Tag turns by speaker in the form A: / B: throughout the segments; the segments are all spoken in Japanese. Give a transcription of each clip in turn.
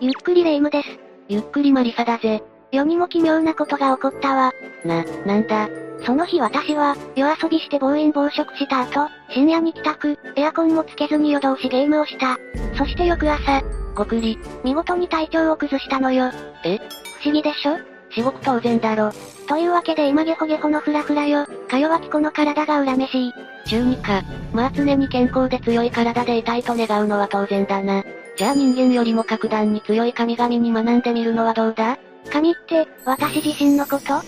A: ゆっくりレ夢ムです。
B: ゆっくりマリサだぜ。
A: 世にも奇妙なことが起こったわ。
B: な、なんだ？
A: その日私は、夜遊びして暴飲暴食した後、深夜に帰宅、エアコンもつけずに夜通しゲームをした。そして翌朝、
B: ごくり。
A: 見事に体調を崩したのよ。
B: え？
A: 不思議でしょ？
B: 至極当然だろ。
A: というわけで今ゲホゲホのフラフラよ。か弱き子の体が恨めしい。
B: 中二か。まあ常に健康で強い体でいたいと願うのは当然だな。じゃあ人間よりも格段に強い神々に学んでみるのはどうだ？
A: 神って、私自身のこと？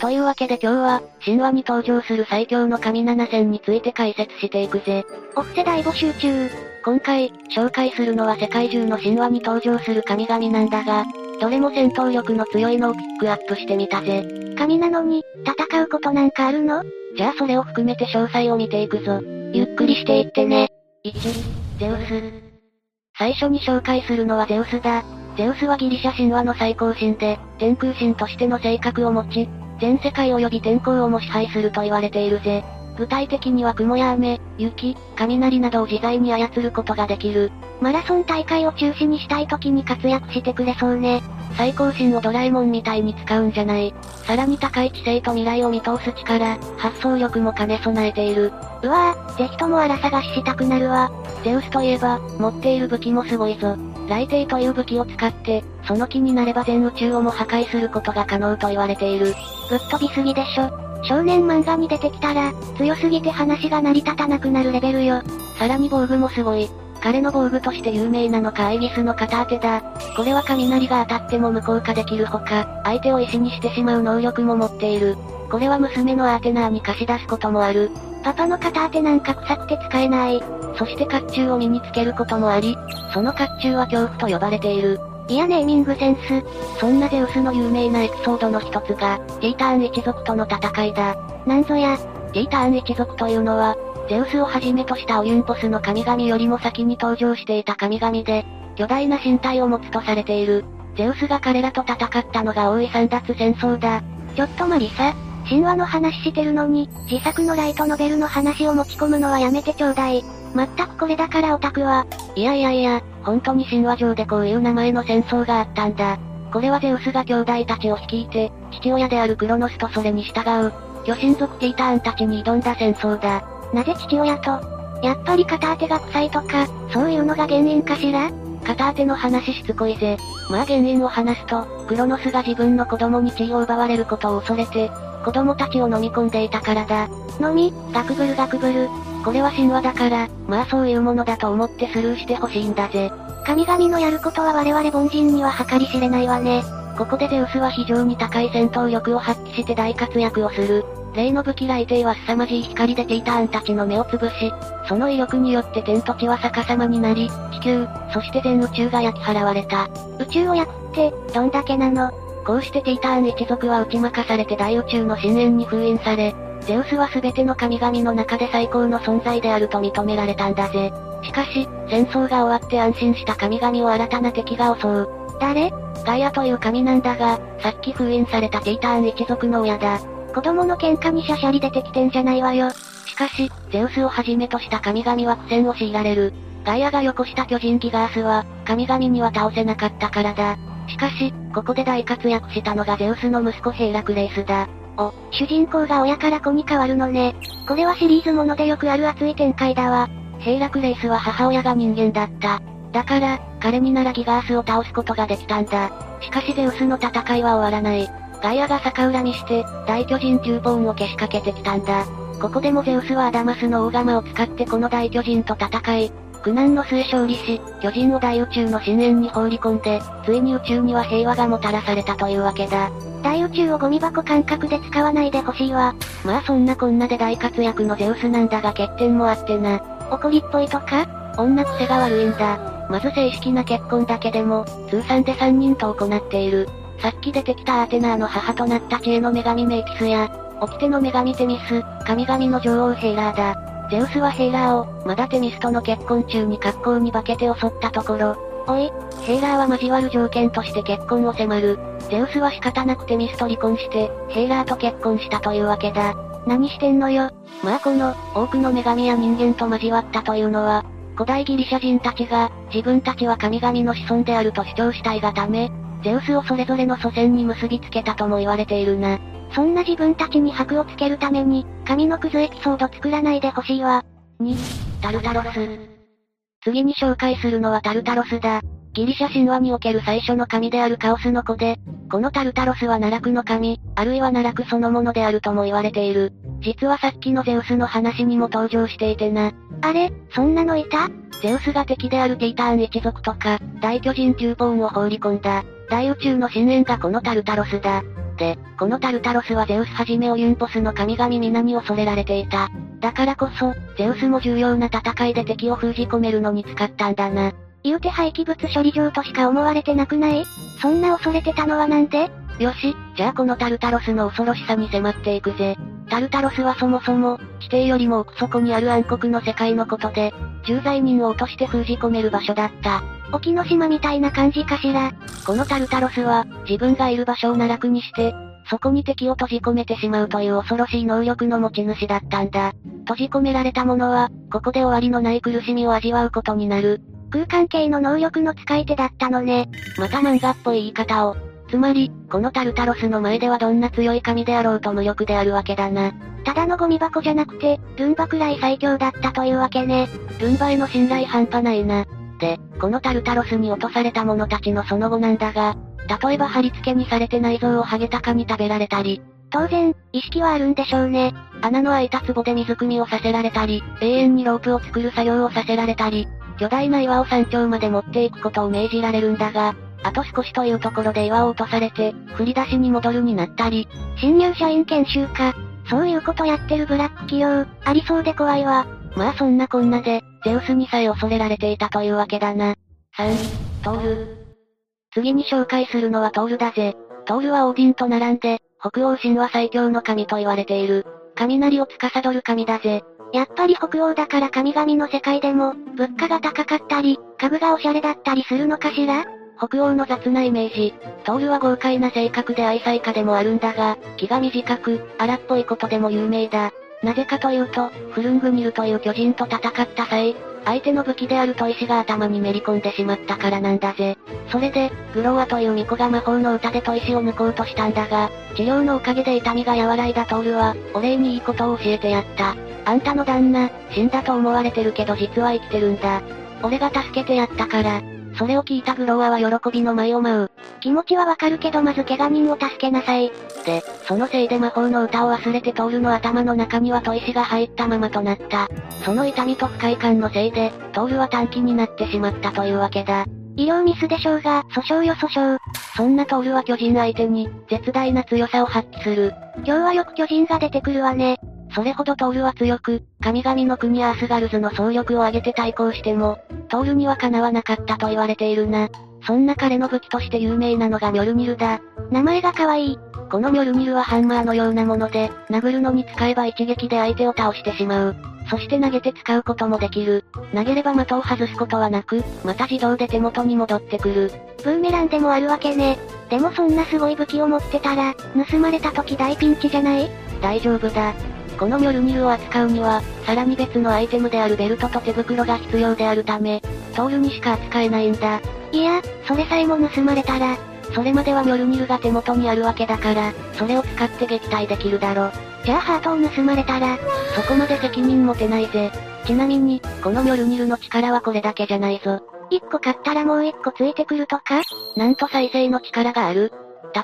B: というわけで今日は、神話に登場する最強の神7選について解説していくぜ。
A: オフ世代募集中。
B: 今回、紹介するのは世界中の神話に登場する神々なんだが、どれも戦闘力の強いのをピックアップしてみたぜ。
A: 神なのに、戦うことなんかあるの？
B: じゃあそれを含めて詳細を見ていくぞ。ゆっくりしていってね。1、ゼウス。最初に紹介するのはゼウスだ。ゼウスはギリシャ神話の最高神で、天空神としての性格を持ち、全世界及び天候をも支配すると言われているぜ。具体的には雲や雨、雪、雷などを自在に操ることができる。
A: マラソン大会を中止にしたい時に活躍してくれそうね。
B: 最高神をドラえもんみたいに使うんじゃない。さらに高い知性と未来を見通す力、発想力も兼ね備えている。
A: うわぁ、ぜひとも荒探ししたくなるわ。
B: ゼウスといえば、持っている武器もすごいぞ。雷帝という武器を使って、その気になれば全宇宙をも破壊することが可能と言われている。
A: ぶっ飛びすぎでしょ。少年漫画に出てきたら、強すぎて話が成り立たなくなるレベルよ。
B: さらに防具もすごい。彼の防具として有名なのかアイギスの片当てだ。これは雷が当たっても無効化できるほか、相手を石にしてしまう能力も持っている。これは娘のアーテナーに貸し出すこともある。
A: パパの片当てなんか臭くて使えない。
B: そして甲冑を身につけることもあり、その甲冑は恐怖と呼ばれている。
A: いやネーミングセンス。
B: そんなゼウスの有名なエピソードの一つが、ティーターン一族との戦いだ。
A: なんぞや、
B: ティーターン一族というのは、ゼウスをはじめとしたオユンポスの神々よりも先に登場していた神々で、巨大な身体を持つとされている。ゼウスが彼らと戦ったのが大井三奪戦争だ。
A: ちょっとマリサ、神話の話してるのに、自作のライトノベルの話を持ち込むのはやめてちょうだい。まったくこれだからオタクは。
B: いやいやいや、本当に神話上でこういう名前の戦争があったんだ。これはゼウスが兄弟たちを率いて、父親であるクロノスとそれに従う、巨神族ティーターンたちに挑んだ戦争だ。
A: なぜ父親と？やっぱり片当てが臭いとか、そういうのが原因かしら？
B: 片当ての話しつこいぜ。まあ原因を話すと、クロノスが自分の子供に地位を奪われることを恐れて、子供たちを飲み込んでいたからだ。
A: 飲み、ガクブルガクブル。
B: これは神話だから、まあそういうものだと思ってスルーしてほしいんだぜ。
A: 神々のやることは我々凡人には計り知れないわね。
B: ここでゼウスは非常に高い戦闘力を発揮して大活躍をする。例の武器雷帝は凄まじい光でティーターンたちの目をつぶし、その威力によって天と地は逆さまになり、地球、そして全宇宙が焼き払われた。
A: 宇宙を焼くって、どんだけなの？
B: こうしてティーターン一族は打ち負かされて大宇宙の深淵に封印され、ゼウスは全ての神々の中で最高の存在であると認められたんだぜ。しかし、戦争が終わって安心した神々を新たな敵が襲う。
A: 誰？
B: ガイアという神なんだが、さっき封印されたティーターン一族の親だ。
A: 子供の喧嘩にシャシャリ出てきてんじゃないわよ。
B: しかし、ゼウスをはじめとした神々は苦戦を強いられる。ガイアがよこした巨人ギガースは、神々には倒せなかったからだ。しかし、ここで大活躍したのがゼウスの息子ヘイラクレイスだ。
A: お、主人公が親から子に変わるのね。これはシリーズものでよくある熱い展開だわ。
B: ヘイラクレイスは母親が人間だった。だから、彼にならギガースを倒すことができたんだ。しかしゼウスの戦いは終わらない。ガイアが逆恨みして、大巨人ジューポーンをけしかけてきたんだ。ここでもゼウスはアダマスの大釜を使ってこの大巨人と戦い、苦難の末勝利し、巨人を大宇宙の深淵に放り込んで、ついに宇宙には平和がもたらされたというわけだ。
A: 大宇宙をゴミ箱感覚で使わないでほしいわ。
B: まあそんなこんなで大活躍のゼウスなんだが欠点もあってな。
A: 怒りっぽいとか？
B: 女癖が悪いんだ。まず正式な結婚だけでも、通算で3人と行っている。さっき出てきたアーテナーの母となった知恵の女神メイピスや、掟の女神テミス、神々の女王ヘイラーだ。ゼウスはヘイラーを、まだテミスとの結婚中に格好に化けて襲ったところ、おい、ヘイラーは交わる条件として結婚を迫る。ゼウスは仕方なくテミスと離婚して、ヘイラーと結婚したというわけだ。
A: 何してんのよ。
B: まあこの、多くの女神や人間と交わったというのは、古代ギリシャ人たちが、自分たちは神々の子孫であると主張したいがため、ゼウスをそれぞれの祖先に結びつけたとも言われているな。
A: そんな自分たちに箔をつけるために、神のクズエピソード作らないでほしいわ。
B: 2、タルタロス。次に紹介するのはタルタロスだ。ギリシャ神話における最初の神であるカオスの子で、このタルタロスは奈落の神、あるいは奈落そのものであるとも言われている。実はさっきのゼウスの話にも登場していてな。
A: あれ、そんなのいた？
B: ゼウスが敵であるティーターン一族とか、大巨人ジューポーンを放り込んだ、大宇宙の深淵がこのタルタロスだ。で、このタルタロスはゼウスはじめオユンポスの神々皆に恐れられていた。だからこそ、ゼウスも重要な戦いで敵を封じ込めるのに使ったんだな。
A: 言うて廃棄物処理場としか思われてなくない？そんな恐れてたのはなんで？
B: よし、じゃあこのタルタロスの恐ろしさに迫っていくぜ。タルタロスはそもそも、地底よりも奥底にある暗黒の世界のことで、重罪人を落として封じ込める場所だった。
A: 沖ノ島みたいな感じかしら？
B: このタルタロスは、自分がいる場所を奈落にして、そこに敵を閉じ込めてしまうという恐ろしい能力の持ち主だったんだ。閉じ込められた者は、ここで終わりのない苦しみを味わうことになる。
A: 空間系の能力の使い手だったのね。
B: また漫画っぽい言い方を。つまり、このタルタロスの前ではどんな強い神であろうと無力であるわけだな。
A: ただのゴミ箱じゃなくて、ルンバくらい最強だったというわけね。
B: ルンバへの信頼半端ないな。で、このタルタロスに落とされた者たちのその後なんだが、例えば貼り付けにされて内臓をハゲタカに食べられたり、
A: 当然、意識はあるんでしょうね。
B: 穴の開いた壺で水汲みをさせられたり、永遠にロープを作る作業をさせられたり、巨大な岩を山頂まで持っていくことを命じられるんだが、あと少しというところで岩を落とされて、振り出しに戻るになったり。
A: 新入社員研修か。そういうことやってるブラック企業、ありそうで怖いわ。
B: まあそんなこんなで、ゼウスにさえ恐れられていたというわけだな。3、トール。次に紹介するのはトールだぜ。トールはオーディンと並んで、北欧神話最強の神と言われている。雷を司る神だぜ。
A: やっぱり北欧だから神々の世界でも、物価が高かったり、家具がおしゃれだったりするのかしら？
B: 北欧の雑なイメージ。トールは豪快な性格で愛妻家でもあるんだが、気が短く、荒っぽいことでも有名だ。なぜかというと、フルングニルという巨人と戦った際、相手の武器である砥石が頭にめり込んでしまったからなんだぜ。それで、グローアという巫女が魔法の歌で砥石を抜こうとしたんだが、治療のおかげで痛みが和らいだトールは、お礼にいいことを教えてやった。あんたの旦那、死んだと思われてるけど実は生きてるんだ。俺が助けてやったから。それを聞いたグローアは喜びの舞を舞う。
A: 気持ちはわかるけどまず怪我人を助けなさい。
B: で、そのせいで魔法の歌を忘れてトールの頭の中には砥石が入ったままとなった。その痛みと不快感のせいで、トールは短期になってしまったというわけだ。
A: 医療ミスでしょうが、訴訟よ訴訟。
B: そんなトールは巨人相手に、絶大な強さを発揮する。
A: 今日はよく巨人が出てくるわね。
B: それほどトールは強く、神々の国アースガルズの総力を挙げて対抗しても、トールにはかなわなかったと言われているな。そんな彼の武器として有名なのがミョルニルだ。
A: 名前が可愛い。
B: このミョルニルはハンマーのようなもので、殴るのに使えば一撃で相手を倒してしまう。そして投げて使うこともできる。投げれば的を外すことはなく、また自動で手元に戻ってくる。
A: ブーメランでもあるわけね。でもそんなすごい武器を持ってたら、盗まれた時大ピンチじゃない？
B: 大丈夫だ。このミョルニルを扱うには、さらに別のアイテムであるベルトと手袋が必要であるため、トールにしか扱えないんだ。
A: いや、それさえも盗まれたら、
B: それまではミョルニルが手元にあるわけだから、それを使って撃退できるだろ。
A: じゃあハートを盗まれたら、
B: そこまで責任持てないぜ。ちなみに、このミョルニルの力はこれだけじゃないぞ。
A: 一個買ったらもう一個ついてくるとか？
B: なんと再生の力がある。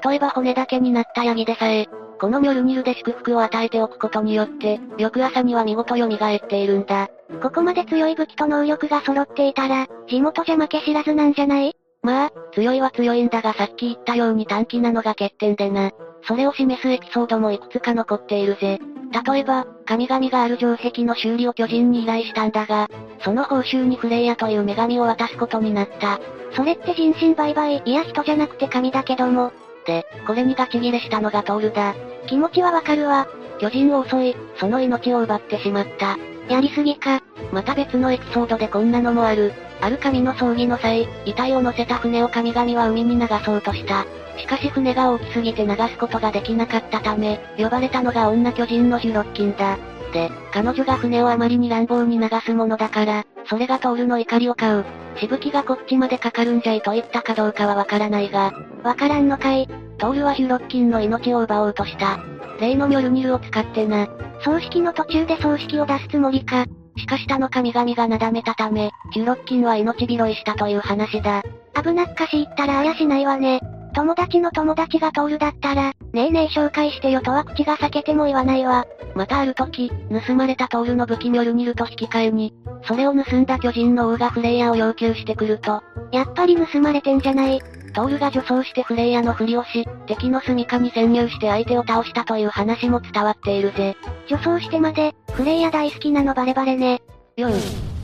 B: 例えば骨だけになったヤギでさえ、このミョルニルで祝福を与えておくことによって、翌朝には見事蘇っているんだ。
A: ここまで強い武器と能力が揃っていたら、地元じゃ負け知らずなんじゃない？
B: まあ、強いは強いんだがさっき言ったように短期なのが欠点でな。それを示すエピソードもいくつか残っているぜ。例えば、神々がある城壁の修理を巨人に依頼したんだが、その報酬にフレイヤという女神を渡すことになった。
A: それって人身売買、いや人じゃなくて神だけども。
B: で、これにガチギレしたのがトールだ。
A: 気持ちはわかるわ。
B: 巨人を襲い、その命を奪ってしまった。
A: やりすぎか。
B: また別のエピソードでこんなのもある。ある神の葬儀の際、遺体を乗せた船を神々は海に流そうとした。しかし船が大きすぎて流すことができなかったため、呼ばれたのが女巨人のジュロッキンだ。で、彼女が船をあまりに乱暴に流すものだから、それがトールの怒りを買う。しぶきがこっちまでかかるんじゃいと言ったかどうかはわからないが、
A: わからんのかい。
B: トールはヒュロッキンの命を奪おうとした。例のミョルニルを使ってな。
A: 葬式の途中で葬式を出すつもりか。
B: しかし他の神々がなだめたため、ヒュロッキンは命拾いしたという話だ。
A: 危なっかし言ったらあやしないわね。友達の友達が通るだったら、ねえねえ紹介してよとは口が裂けても言わないわ。
B: またある時、盗まれたトールの武器ミョルニルと引き換えに、それを盗んだ巨人の王がフレイヤを要求してくると、
A: やっぱり盗まれてんじゃない。
B: トールが女装してフレイヤのふりをし、敵の住処に潜入して相手を倒したという話も伝わっているぜ。
A: 女装してまで、フレイヤ大好きなのバレバレね。
B: よい、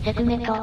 B: セクメト。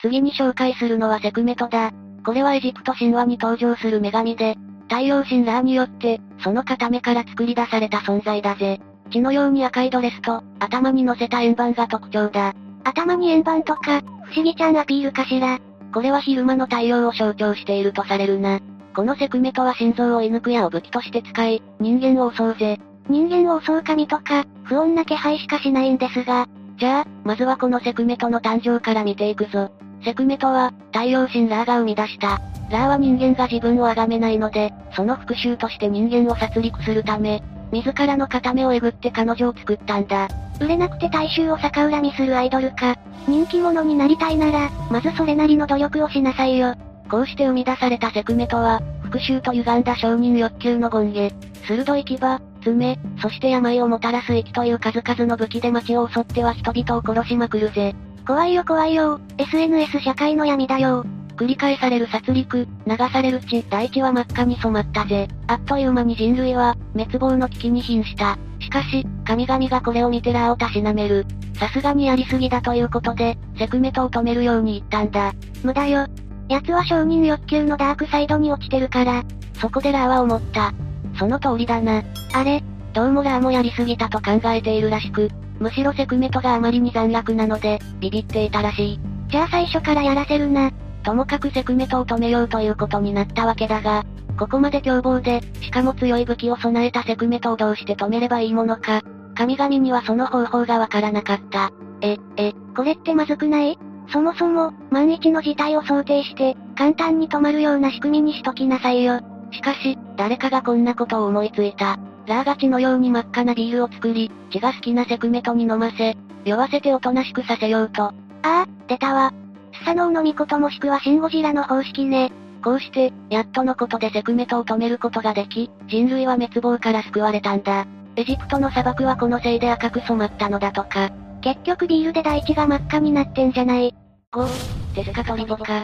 B: 次に紹介するのはセクメトだ。これはエジプト神話に登場する女神で、太陽神ラーによって、その片目から作り出された存在だぜ。血のように赤いドレスと、頭に乗せた円盤が特徴だ。
A: 頭に円盤とか、不思議ちゃんアピールかしら。
B: これは昼間の太陽を象徴しているとされるな。このセクメトは心臓を射抜く矢を武器として使い、人間を襲うぜ。
A: 人間を襲う神とか、不穏な気配しかしないんですが。
B: じゃあ、まずはこのセクメトの誕生から見ていくぞ。セクメトは、太陽神ラーが生み出した。ラーは人間が自分を崇めないので、その復讐として人間を殺戮するため、自らの片目をえぐって彼女を作ったんだ。
A: 売れなくて大衆を逆恨みするアイドルか。人気者になりたいなら、まずそれなりの努力をしなさいよ。
B: こうして生み出されたセクメトは、復讐と歪んだ承認欲求の権下。鋭い牙、爪、そして病をもたらす息という数々の武器で街を襲っては人々を殺しまくるぜ。
A: 怖いよ怖いよ。SNS 社会の闇だよ。
B: 繰り返される殺戮、流される血、大地は真っ赤に染まったぜ。あっという間に人類は、滅亡の危機に瀕した。しかし、神々がこれを見てラーをたしなめる。さすがにやりすぎだということで、セクメトを止めるように言ったんだ。
A: 無駄よ。奴は承認欲求のダークサイドに落ちてるから。
B: そこでラーは思った。その通りだな。あれ、どうもラーもやりすぎたと考えているらしく、むしろセクメトがあまりに残虐なので、ビビっていたらしい。
A: じゃあ最初からやらせるな。
B: ともかくセクメトを止めようということになったわけだが、ここまで凶暴で、しかも強い武器を備えたセクメトをどうして止めればいいものか。神々にはその方法がわからなかった。
A: え、え、これってまずくない？そもそも、万一の事態を想定して、簡単に止まるような仕組みにしときなさいよ。
B: しかし、誰かがこんなことを思いついた。ラーガチのように真っ赤なビールを作り、血が好きなセクメトに飲ませ、酔わせておとなしくさせようと。あ
A: あ、出たわ。スサノオノミコトもしくはシンゴジラの方式ね。
B: こうして、やっとのことでセクメトを止めることができ、人類は滅亡から救われたんだ。エジプトの砂漠はこのせいで赤く染まったのだとか。
A: 結局ビールで大地が真っ赤になってんじゃない。
B: 5、テスカトリポカ。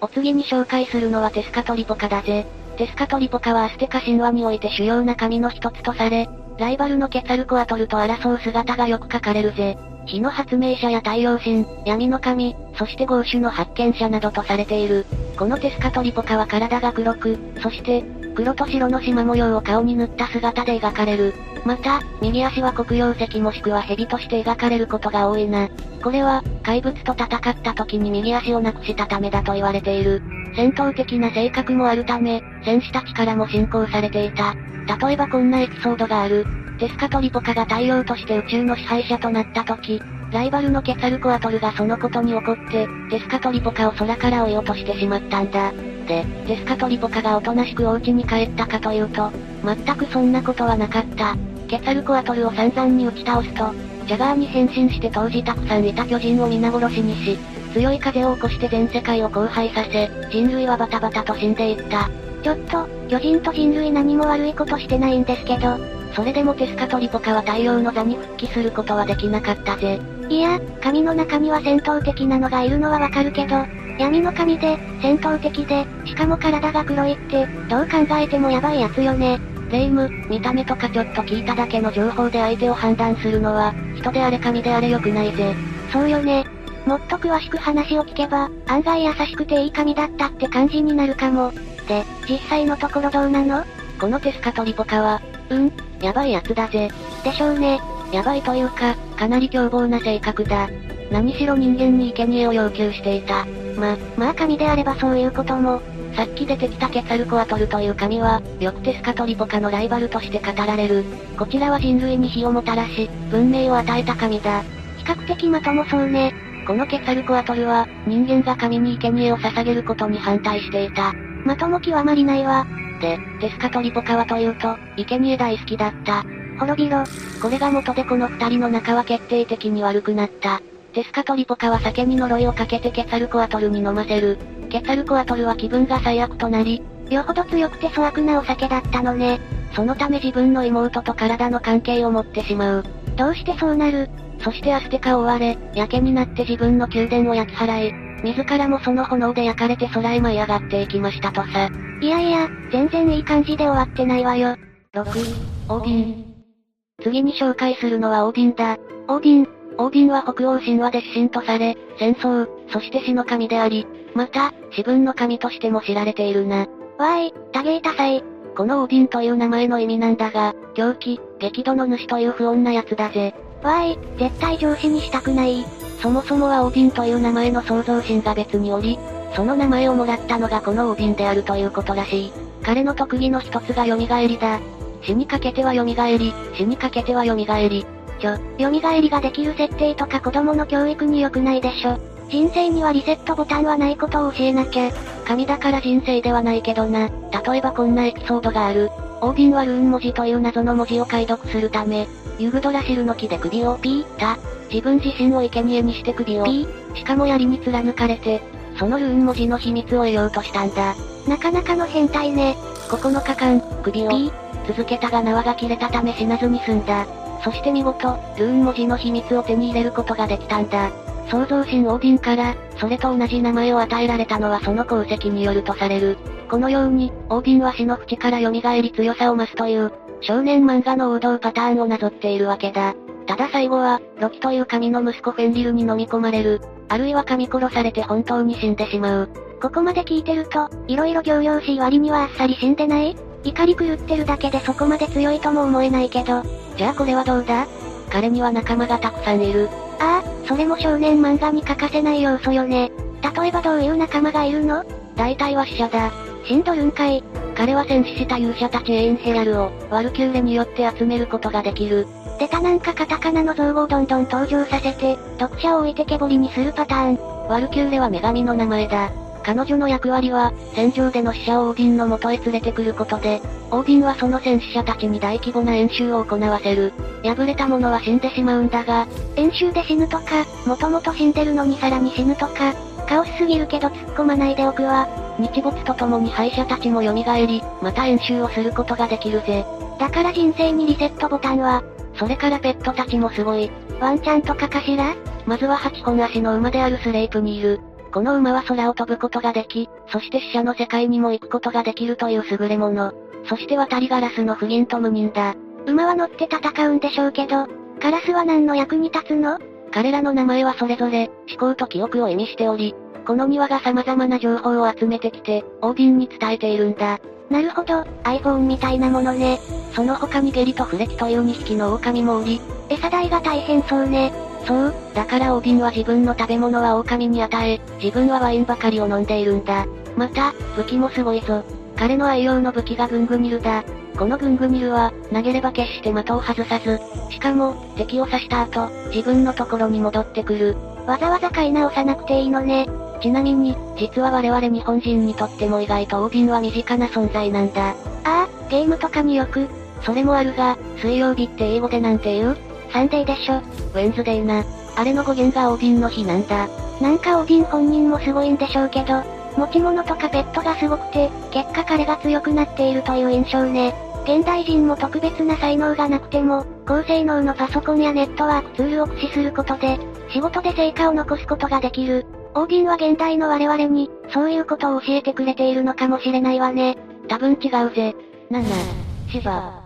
B: お次に紹介するのはテスカトリポカだぜ。テスカトリポカはアステカ神話において主要な神の一つとされ、ライバルのケツァルコアトルと争う姿がよく書かれるぜ。火の発明者や太陽神、闇の神、そして豪種の発見者などとされている。このテスカトリポカは体が黒く、そして、黒と白の縞模様を顔に塗った姿で描かれる。また、右足は黒曜石もしくは蛇として描かれることが多いな。これは、怪物と戦った時に右足をなくしたためだと言われている。戦闘的な性格もあるため、戦士たちからも信仰されていた。例えばこんなエピソードがある。テスカトリポカが太陽として宇宙の支配者となった時、ライバルのケツァルコアトルがそのことに怒って、テスカトリポカを空から追い落としてしまったんだ。で、テスカトリポカがおとなしくお家に帰ったかというと、全くそんなことはなかった。ケツァルコアトルを散々に打ち倒すと、ジャガーに変身して当時たくさんいた巨人を皆殺しにし、強い風を起こして全世界を荒廃させ、人類はバタバタと死んでいった。
A: ちょっと、巨人と人類何も悪いことしてないんですけど、
B: それでもテスカトリポカは太陽の座に復帰することはできなかったぜ。
A: いや、神の中には戦闘的なのがいるのはわかるけど、闇の神で、戦闘的で、しかも体が黒いって、どう考えてもヤバいやつよね。
B: 霊夢、見た目とかちょっと聞いただけの情報で相手を判断するのは、人であれ神であれ良くないぜ。
A: そうよね。もっと詳しく話を聞けば、案外優しくていい神だったって感じになるかも。で、実際のところどうなの？
B: このテスカトリポカは、うん、やばいやつだぜ。
A: でしょうね。
B: やばいというか、かなり凶暴な性格だ。何しろ人間に生贄を要求していた。
A: ま、まあ神であればそういうことも。
B: さっき出てきたケツァルコアトルという神は、よくテスカトリポカのライバルとして語られる。こちらは人類に火をもたらし、文明を与えた神だ。
A: 比較的まともそうね。
B: このケツァルコアトルは、人間が神に生贄を捧げることに反対していた。
A: まとも極まりないわ。
B: で、テスカトリポカはというと、生贄大好きだった。
A: 滅びろ。
B: これが元でこの二人の仲は決定的に悪くなった。テスカトリポカは酒に呪いをかけてケツァルコアトルに飲ませる。ケツァルコアトルは気分が最悪となり、
A: よほど強くて粗悪なお酒だったのね。
B: そのため自分の妹と体の関係を持ってしまう。
A: どうしてそうなる？
B: そしてアステカを追われ、やけになって自分の宮殿を焼き払い、自らもその炎で焼かれて空へ舞い上がっていきましたとさ。
A: いやいや、全然いい感じで終わってないわよ。
B: 6、オーディン。次に紹介するのはオーディンだ。
A: オーディン。
B: オーディンは北欧神話で死神とされ、戦争、そして死の神であり、また、死分の神としても知られているな。
A: わーい、多芸多彩。
B: このオーディンという名前の意味なんだが、狂気、激怒の主という不穏な奴だぜ。
A: わーい、絶対上司にしたくない。
B: そもそもはオーディンという名前の創造神が別におり、その名前をもらったのがこのオーディンであるということらしい。彼の特技の一つが蘇りだ。死にかけては蘇り、死にかけては蘇り。
A: ちょ、蘇りができる設定とか子供の教育に良くないでしょ。人生にはリセットボタンはないことを教えなきゃ。
B: 神だから人生ではないけどな。例えばこんなエピソードがある。オーディンはルーン文字という謎の文字を解読するため、ユグドラシルの木で首をピータ。自分自身を生贄にして首をピー。しかも槍に貫かれて、そのルーン文字の秘密を得ようとしたんだ。
A: なかなかの変態ね。
B: 9日間、首をピー。続けたが縄が切れたため死なずに済んだ。そして見事、ルーン文字の秘密を手に入れることができたんだ。創造神オーディンから、それと同じ名前を与えられたのはその功績によるとされる。このように、オーディンは死の淵から蘇り強さを増すという、少年漫画の王道パターンをなぞっているわけだ。ただ最後は、ロキという神の息子フェンリルに飲み込まれる。あるいは噛み殺されて本当に死んでしまう。
A: ここまで聞いてると、色々行々しい割にはあっさり死んでない？怒り狂ってるだけでそこまで強いとも思えないけど。
B: じゃあこれはどうだ？彼には仲間がたくさんいる。
A: ああ、それも少年漫画に欠かせない要素よね。例えばどういう仲間がいるの？
B: 大体は死者だ。
A: 死んどるんかい。
B: 彼は戦死した勇者たちエインヘラルを、ワルキューレによって集めることができる。
A: 出たなんかカタカナの造語をどんどん登場させて、読者を置いてけぼりにするパターン。
B: ワルキューレは女神の名前だ。彼女の役割は、戦場での死者をオーディンの元へ連れてくることで、オーディンはその戦死者たちに大規模な演習を行わせる。敗れた者は死んでしまうんだが、
A: 演習で死ぬとか、もともと死んでるのにさらに死ぬとか、カオスすぎるけど突っ込まないでおくわ。
B: 日没とともに敗者たちも蘇り、また演習をすることができるぜ。
A: だから人生にリセットボタンは、
B: それからペットたちもすごい。
A: ワンちゃんとかかしら？
B: まずは8本足の馬であるスレイプにいる。この馬は空を飛ぶことができ、そして死者の世界にも行くことができるという優れもの。そして渡りガラスの不銀と無人だ。
A: 馬は乗って戦うんでしょうけど、ガラスは何の役に立つの？
B: 彼らの名前はそれぞれ、思考と記憶を意味しており、この庭が様々な情報を集めてきて、オーディンに伝えているんだ。
A: なるほど、iPhone みたいなものね。
B: その他にゲリとフレキという2匹の狼もおり、
A: 餌代が大変そうね。
B: そう、だからオーディンは自分の食べ物は狼に与え、自分はワインばかりを飲んでいるんだ。また、武器もすごいぞ。彼の愛用の武器がグングニルだ。このグングニルは、投げれば決して的を外さず、しかも、敵を刺した後、自分のところに戻ってくる。
A: わざわざ買い直さなくていいのね。
B: ちなみに、実は我々日本人にとっても意外とオーディンは身近な存在なんだ。あ
A: あ、ゲームとかによく。
B: それもあるが、水曜日って英語でなんて言う？
A: Sunday でしょ。
B: Wednesday な。あれの語源がオーディンの日なんだ。
A: なんかオーディン本人もすごいんでしょうけど、持ち物とかペットがすごくて、結果彼が強くなっているという印象ね。現代人も特別な才能がなくても、高性能のパソコンやネットワークツールを駆使することで、仕事で成果を残すことができる。オーディンは現代の我々に、そういうことを教えてくれているのかもしれないわね。
B: 多分違うぜ。7、シバ。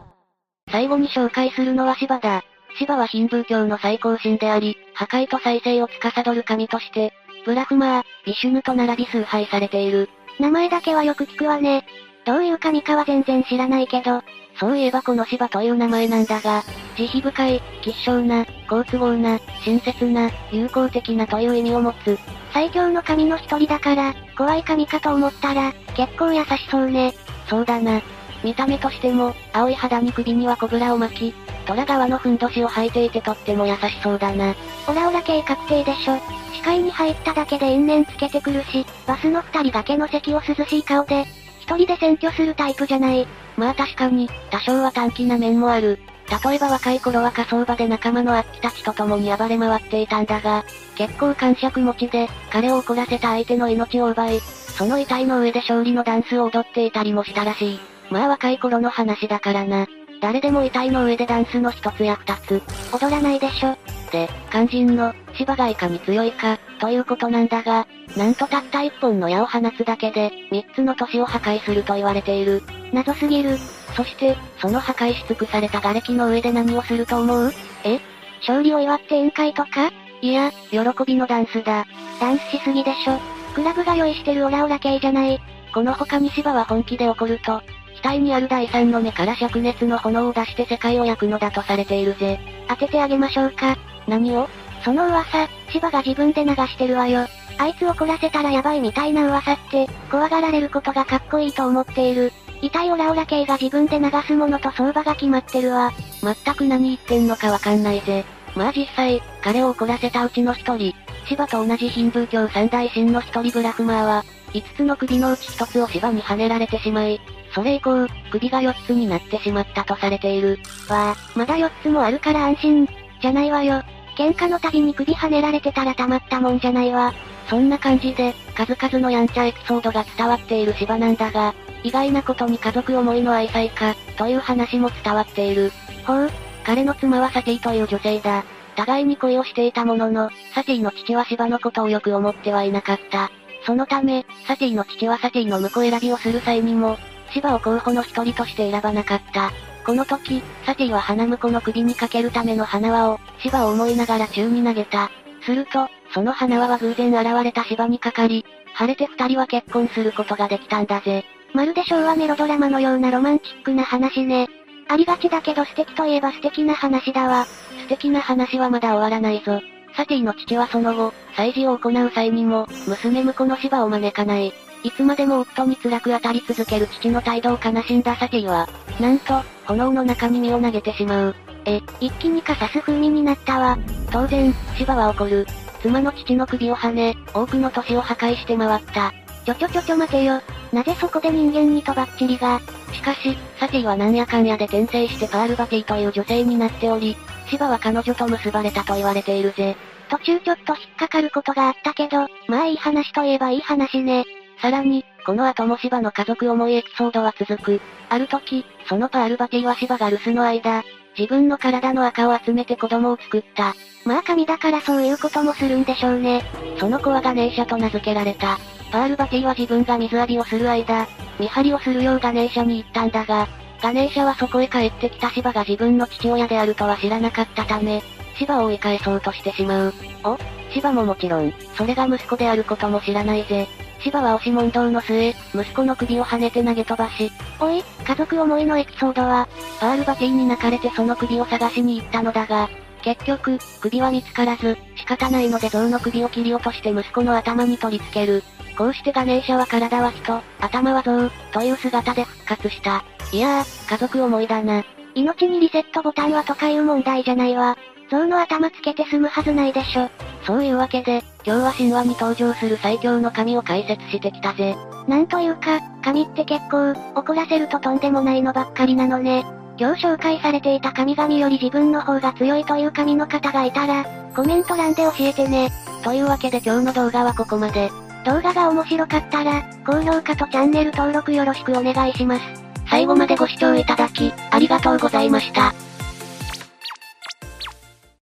B: 最後に紹介するのはシバだ。シバはヒンブー教の最高神であり、破壊と再生を司る神として、ブラフマー、ビシュヌと並び崇拝されている。
A: 名前だけはよく聞くわね。どういう神かは全然知らないけど、
B: そういえばこの芝という名前なんだが、慈悲深い、吉祥な、好都合な、親切な、友好的なという意味を持つ。
A: 最強の神の一人だから、怖い神かと思ったら、結構優しそうね。
B: そうだな。見た目としても、青い肌に首にはコブラを巻き、虎川のふんどしを履いていてとっても優しそうだな。
A: オラオラ系確定でしょ。視界に入っただけで因縁つけてくるし、バスの二人崖の席を涼しい顔で、一人で占拠するタイプじゃない。
B: まあ確かに、多少は短気な面もある。例えば若い頃は火葬場で仲間のアッキたちと共に暴れ回っていたんだが、結構感触持ちで、彼を怒らせた相手の命を奪い、その遺体の上で勝利のダンスを踊っていたりもしたらしい。まあ若い頃の話だからな。誰でも遺体の上でダンスの一つや二つ。
A: 踊らないでしょ。
B: で、肝心の、芝がいかに強いか、ということなんだが、なんとたった一本の矢を放つだけで、三つの都市を破壊すると言われている。
A: 謎すぎる。
B: そして、その破壊し尽くされた瓦礫の上で何をすると思う？
A: え？勝利を祝って宴会とか？
B: いや、喜びのダンスだ。
A: ダンスしすぎでしょ。クラブが用意してるオラオラ系じゃない。
B: この他に芝は本気で怒ると、額にある第三の目から灼熱の炎を出して世界を焼くのだとされているぜ。
A: 当ててあげましょうか。
B: 何を？
A: その噂、芝が自分で流してるわよ。あいつ怒らせたらヤバいみたいな噂って、怖がられることがかっこいいと思っている。遺体オラオラ系が自分で流すものと相場が決まってるわ。
B: 全く何言ってんのかわかんないぜ。まあ実際、彼を怒らせたうちの一人、芝と同じヒンブー教三大神の一人ブラフマーは、5つの首のうち1つを芝に跳ねられてしまい、それ以降、首が4つになってしまったとされている。
A: わあ、まだ4つもあるから安心。じゃないわよ。喧嘩の度に首跳ねられてたらたまったもんじゃないわ。
B: そんな感じで、数々のやんちゃエピソードが伝わっている芝なんだが、意外なことに家族思いの愛妻家、という話も伝わっている。
A: ほう、
B: 彼の妻はサティという女性だ。互いに恋をしていたものの、サティの父はシヴァのことをよく思ってはいなかった。そのため、サティの父はサティの婿選びをする際にも、シヴァを候補の一人として選ばなかった。この時、サティは花婿の首にかけるための花輪を、シヴァを思いながら宙に投げた。すると、その花輪は偶然現れたシヴァにかかり、晴れて二人は結婚することができたんだぜ。
A: まるで昭和メロドラマのようなロマンチックな話ね。ありがちだけど素敵といえば素敵な話だわ。
B: 素敵な話はまだ終わらないぞ。サティの父はその後、祭事を行う際にも、娘婿の芝を招かない。いつまでも夫に辛く当たり続ける父の態度を悲しんだサティは、なんと、炎の中に身を投げてしまう。
A: え、一気にカサス風味になったわ。
B: 当然、芝は怒る。妻の父の首を跳ね、多くの都市を破壊して回った。
A: ちょちょちょちょ待てよ。なぜそこで人間にとばっちりが？
B: しかし、サティはなんやかんやで転生してパールバティという女性になっており、芝は彼女と結ばれたと言われているぜ。
A: 途中ちょっと引っかかることがあったけど、まあいい話といえばいい話ね。
B: さらに、この後も芝の家族思いエピソードは続く。ある時、そのパールバティは芝が留守の間、自分の体の赤を集めて子供を作った。
A: まあ神だからそういうこともするんでしょうね。
B: その子はガネーシャと名付けられた。パールバティは自分が水浴びをする間、見張りをするようガネーシャに言ったんだが、ガネーシャはそこへ帰ってきた芝が自分の父親であるとは知らなかったため、芝を追い返そうとしてしまう。お芝ももちろん、それが息子であることも知らないぜ。芝は押し問答の末、息子の首を跳ねて投げ飛ばし、
A: おい、家族思いのエピソードは、
B: パールバティに泣かれてその首を探しに行ったのだが、結局、首は見つからず、仕方ないので象の首を切り落として息子の頭に取り付ける。こうしてガネーシャは体は人、頭は象、という姿で復活した。いやー、家族思いだな。
A: 命にリセットボタンはとかいう問題じゃないわ。象の頭つけて済むはずないでしょ。
B: そういうわけで、今日は神話に登場する最強の神を解説してきたぜ。
A: なんというか、神って結構、怒らせるととんでもないのばっかりなのね。今日紹介されていた神々より自分の方が強いという神の方がいたら、コメント欄で教えてね。
B: というわけで今日の動画はここまで。
A: 動画が面白かったら、高評価とチャンネル登録よろしくお願いします。
B: 最後までご視聴いただき、ありがとうございました。